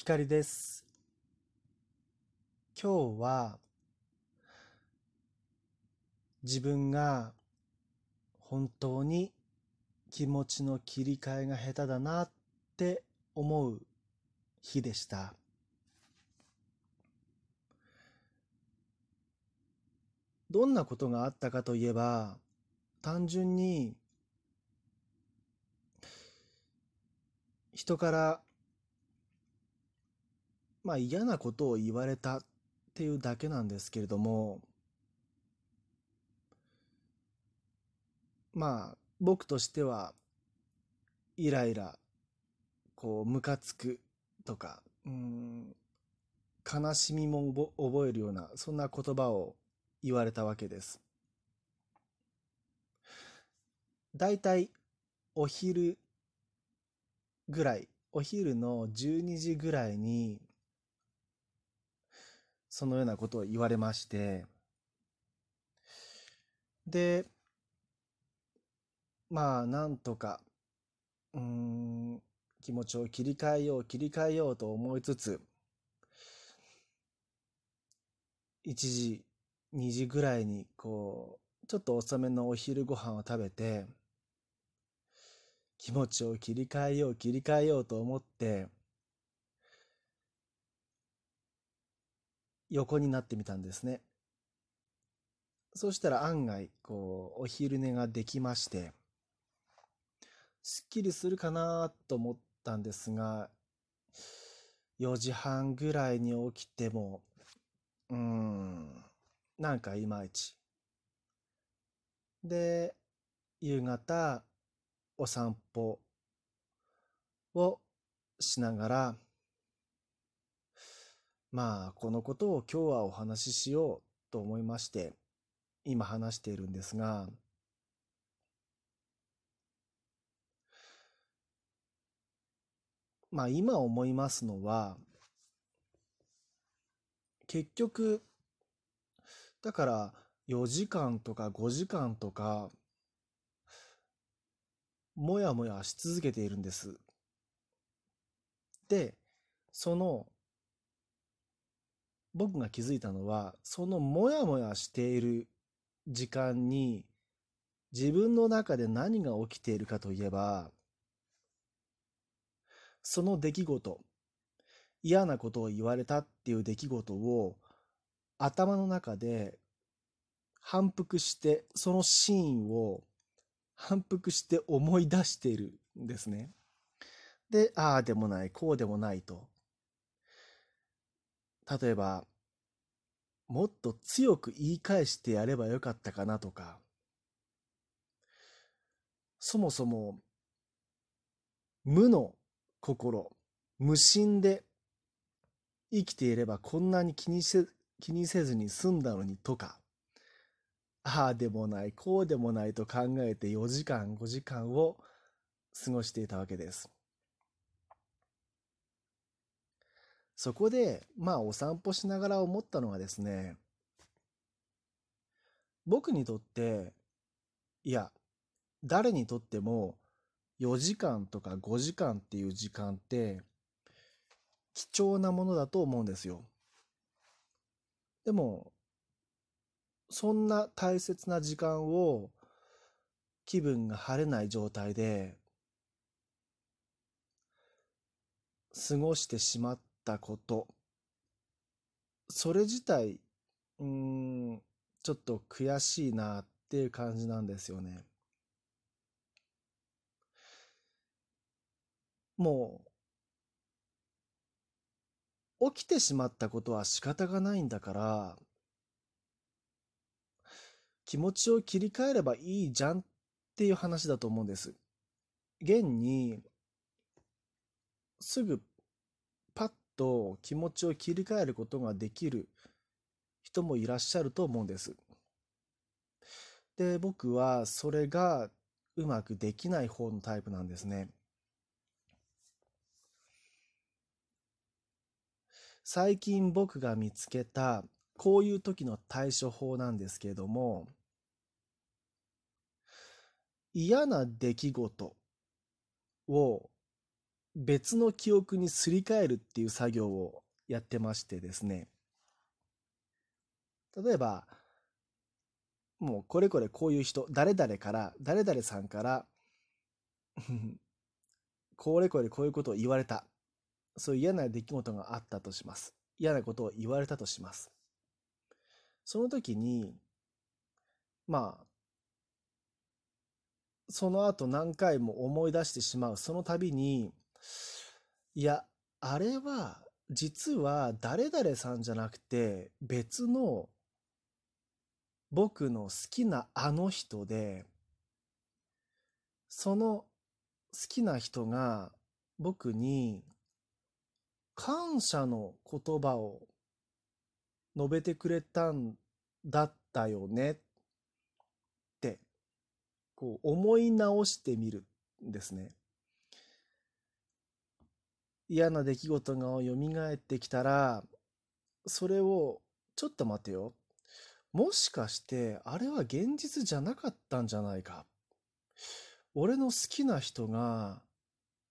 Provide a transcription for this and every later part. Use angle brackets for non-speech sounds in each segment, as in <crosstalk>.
光です。今日は自分が本当に気持ちの切り替えが下手だなって思う日でした。どんなことがあったかといえば単純に人からまあ嫌なことを言われたっていうだけなんですけれどもまあ僕としてはイライラこうムカつくとかうん悲しみも覚えるようなそんな言葉を言われたわけです。だいたいお昼ぐらいお昼の12時ぐらいにそのようなことを言われまして、で、まあ、なんとか、うん、気持ちを切り替えよう、切り替えようと思いつつ、1時、2時ぐらいに、こう、ちょっと遅めのお昼ご飯を食べて、気持ちを切り替えよう、切り替えようと思って、横になってみたんですね。そしたら案外、こう、お昼寝ができまして、すっきりするかなと思ったんですが、4時半ぐらいに起きても、うーん、なんかいまいち。で、夕方、お散歩をしながら、まあ、このことを今日はお話ししようと思いまして、今話しているんですが、まあ今思いますのは、結局、だから4時間とか5時間とか、もやもやし続けているんです。で、その僕が気づいたのは、そのモヤモヤしている時間に自分の中で何が起きているかといえば、その出来事、嫌なことを言われたっていう出来事を頭の中で反復して、そのシーンを反復して思い出しているんですね。で、ああでもない、こうでもないと。例えば、もっと強く言い返してやればよかったかなとか、そもそも、無の心、無心で生きていればこんなに気にせ気にせずに済んだのにとか、ああでもない、こうでもないと考えて4時間、5時間を過ごしていたわけです。そこで、まあお散歩しながら思ったのはですね、僕にとって、いや、誰にとっても4時間とか5時間っていう時間って貴重なものだと思うんですよ。でも、そんな大切な時間を気分が晴れない状態で過ごしてしまっったこと、それ自体、うん、ちょっと悔しいなっていう感じなんですよね。もう、起きてしまったことは仕方がないんだから、気持ちを切り替えればいいじゃんっていう話だと思うんです。現に、すぐと気持ちを切り替えることができる人もいらっしゃると思うんです。で、僕はそれがうまくできない方のタイプなんですね。最近僕が見つけたこういう時の対処法なんですけれども嫌な出来事を別の記憶にすり替えるっていう作業をやってましてですね。例えば、もうこれこれこういう人、誰々から、誰々さんから <laughs> これこれこういうことを言われた。そういう嫌な出来事があったとします。嫌なことを言われたとします。その時に、まあ、その後何回も思い出してしまう、その度に、いや、あれは、実は誰々さんじゃなくて、別の僕の好きなあの人で、その好きな人が僕に感謝の言葉を述べてくれたんだったよねってこう思い直してみるんですね。嫌な出来事が蘇ってきたらそれをちょっと待てよ。もしかしてあれは現実じゃなかったんじゃないか。俺の好きな人が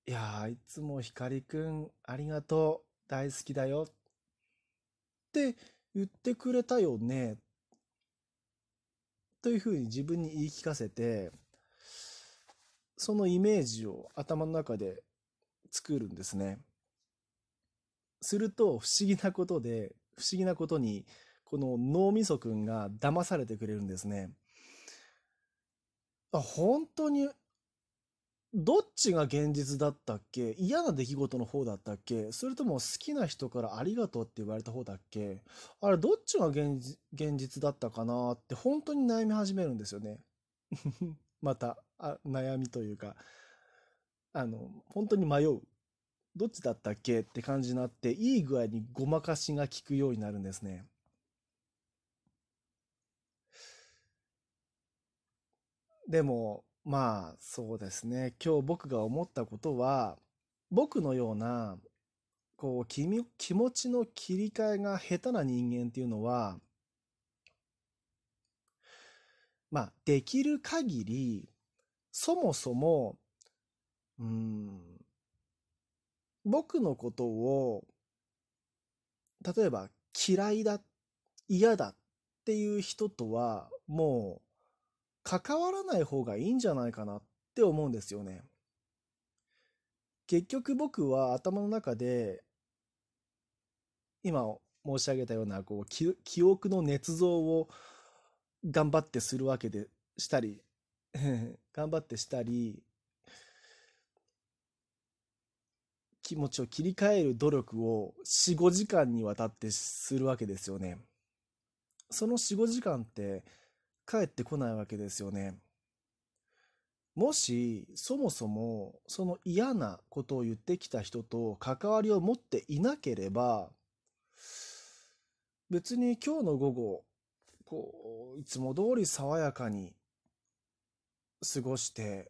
いやーいつも光くんありがとう。大好きだよ。って言ってくれたよね。というふうに自分に言い聞かせてそのイメージを頭の中で作るんですね。すると不思議なことで不思議なことにこの脳みそくんが騙されてくれるんですね。あ本当にどっちが現実だったっけ？嫌な出来事の方だったっけ？それとも好きな人からありがとうって言われた方だっけ？あれどっちが現実だったかなって本当に悩み始めるんですよね。<laughs> またあ悩みというかあの本当に迷うどっちだったっけって感じになっていい具合にごまかしが効くようになるんですね。でもまあそうですね今日僕が思ったことは僕のようなこう気気持ちの切り替えが下手な人間っていうのはまあできる限りそもそもうん僕のことを例えば嫌いだ嫌だっていう人とはもう関わらない方がいいんじゃないかなって思うんですよね。結局僕は頭の中で今申し上げたようなこう記憶の捏造を頑張ってするわけでしたり <laughs> 頑張ってしたり気持ちを切り替える努力を45時間にわたってするわけですよね。その45時間って帰ってこないわけですよね。もしそもそもその嫌なことを言ってきた人と関わりを持っていなければ別に今日の午後こういつも通り爽やかに過ごして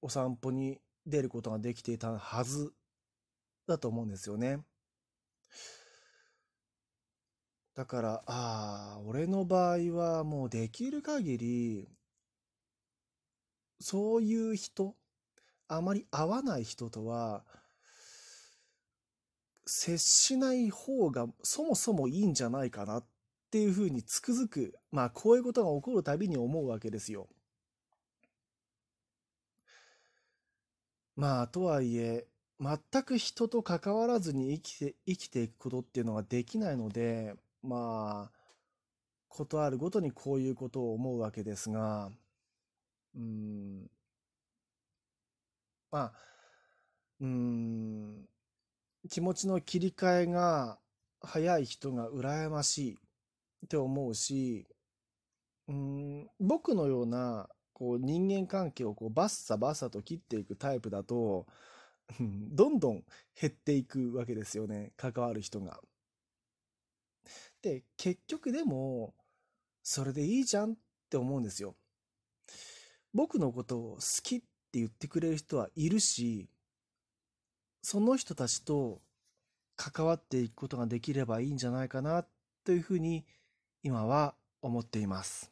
お散歩に出ることができていたはずだと思うんですよね。だから、ああ、俺の場合はもうできる限り、そういう人、あまり合わない人とは、接しない方がそもそもいいんじゃないかなっていうふうにつくづく、まあこういうことが起こるたびに思うわけですよ。まあとはいえ、全く人と関わらずに生きて、生きていくことっていうのはできないので、まあ、ことあるごとにこういうことを思うわけですが、うん、まあ、うん、気持ちの切り替えが早い人が羨ましいって思うし、うん、僕のようなこう人間関係をこうバッサバッサと切っていくタイプだと、どんどん減っていくわけですよね、関わる人が。で、結局でも、それでいいじゃんって思うんですよ。僕のことを好きって言ってくれる人はいるし、その人たちと関わっていくことができればいいんじゃないかなというふうに今は思っています。